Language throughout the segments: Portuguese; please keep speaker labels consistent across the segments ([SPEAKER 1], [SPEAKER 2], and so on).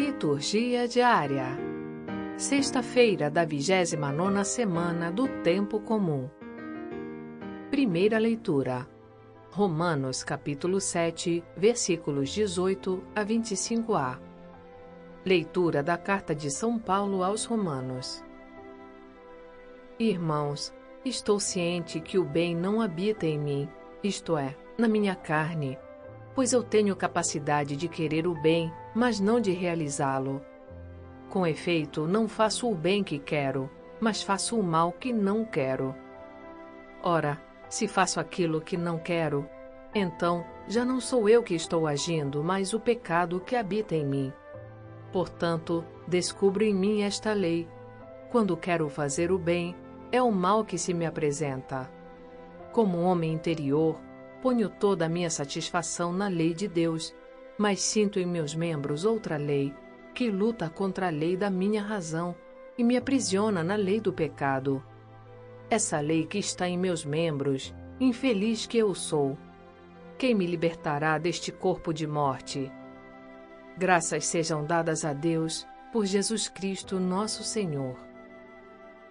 [SPEAKER 1] Liturgia diária. Sexta-feira da 29 semana do Tempo Comum. Primeira leitura. Romanos capítulo 7, versículos 18 a 25a. Leitura da carta de São Paulo aos Romanos. Irmãos, estou ciente que o bem não habita em mim, isto é, na minha carne pois eu tenho capacidade de querer o bem, mas não de realizá-lo. Com efeito, não faço o bem que quero, mas faço o mal que não quero. Ora, se faço aquilo que não quero, então já não sou eu que estou agindo, mas o pecado que habita em mim. Portanto, descubro em mim esta lei. Quando quero fazer o bem, é o mal que se me apresenta. Como homem interior, Ponho toda a minha satisfação na lei de Deus, mas sinto em meus membros outra lei, que luta contra a lei da minha razão e me aprisiona na lei do pecado. Essa lei que está em meus membros, infeliz que eu sou. Quem me libertará deste corpo de morte? Graças sejam dadas a Deus por Jesus Cristo, nosso Senhor.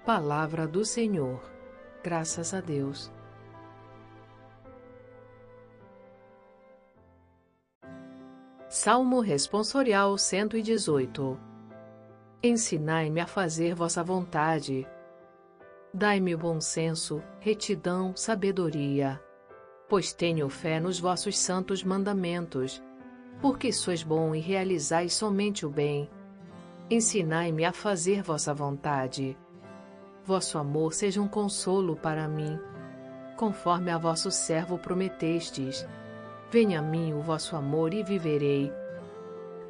[SPEAKER 1] Palavra do Senhor. Graças a Deus. Salmo Responsorial 118 Ensinai-me a fazer vossa vontade. Dai-me bom senso, retidão, sabedoria. Pois tenho fé nos vossos santos mandamentos, porque sois bom e realizais somente o bem. Ensinai-me a fazer vossa vontade. Vosso amor seja um consolo para mim, conforme a vosso servo prometestes Venha a mim o vosso amor e viverei,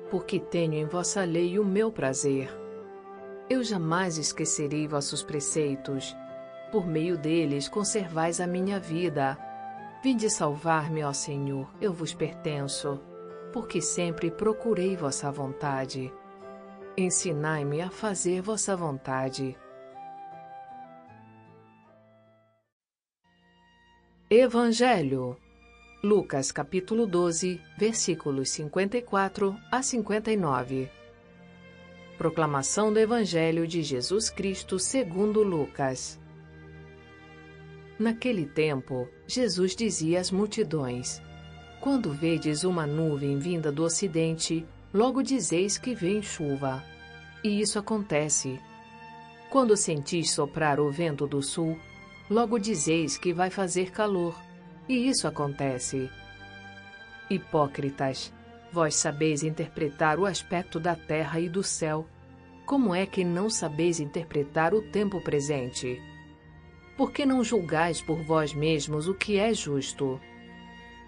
[SPEAKER 1] porque tenho em vossa lei o meu prazer. Eu jamais esquecerei vossos preceitos. Por meio deles conservais a minha vida. Vinde salvar-me, ó Senhor, eu vos pertenço, porque sempre procurei vossa vontade. Ensinai-me a fazer vossa vontade. Evangelho Lucas capítulo 12, versículos 54 a 59. Proclamação do Evangelho de Jesus Cristo segundo Lucas. Naquele tempo, Jesus dizia às multidões: Quando vedes uma nuvem vinda do ocidente, logo dizeis que vem chuva. E isso acontece. Quando sentis soprar o vento do sul, logo dizeis que vai fazer calor e isso acontece. Hipócritas, vós sabeis interpretar o aspecto da terra e do céu. Como é que não sabeis interpretar o tempo presente? Por que não julgais por vós mesmos o que é justo?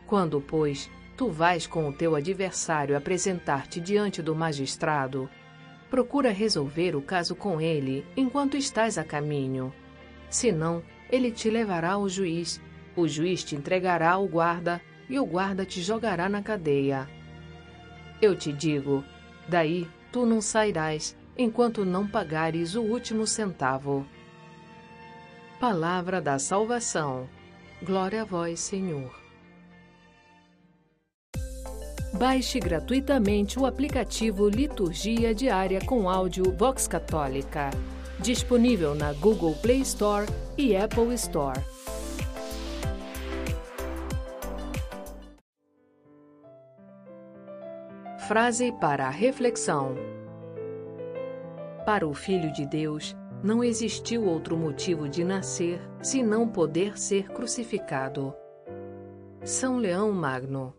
[SPEAKER 1] Quando, pois, tu vais com o teu adversário apresentar-te diante do magistrado, procura resolver o caso com ele enquanto estás a caminho. Senão, ele te levará ao juiz o juiz te entregará ao guarda e o guarda te jogará na cadeia. Eu te digo: daí tu não sairás enquanto não pagares o último centavo. Palavra da salvação. Glória a vós, Senhor. Baixe gratuitamente o aplicativo Liturgia Diária com áudio Vox Católica, disponível na Google Play Store e Apple Store. Frase para a reflexão: Para o Filho de Deus, não existiu outro motivo de nascer senão poder ser crucificado. São Leão Magno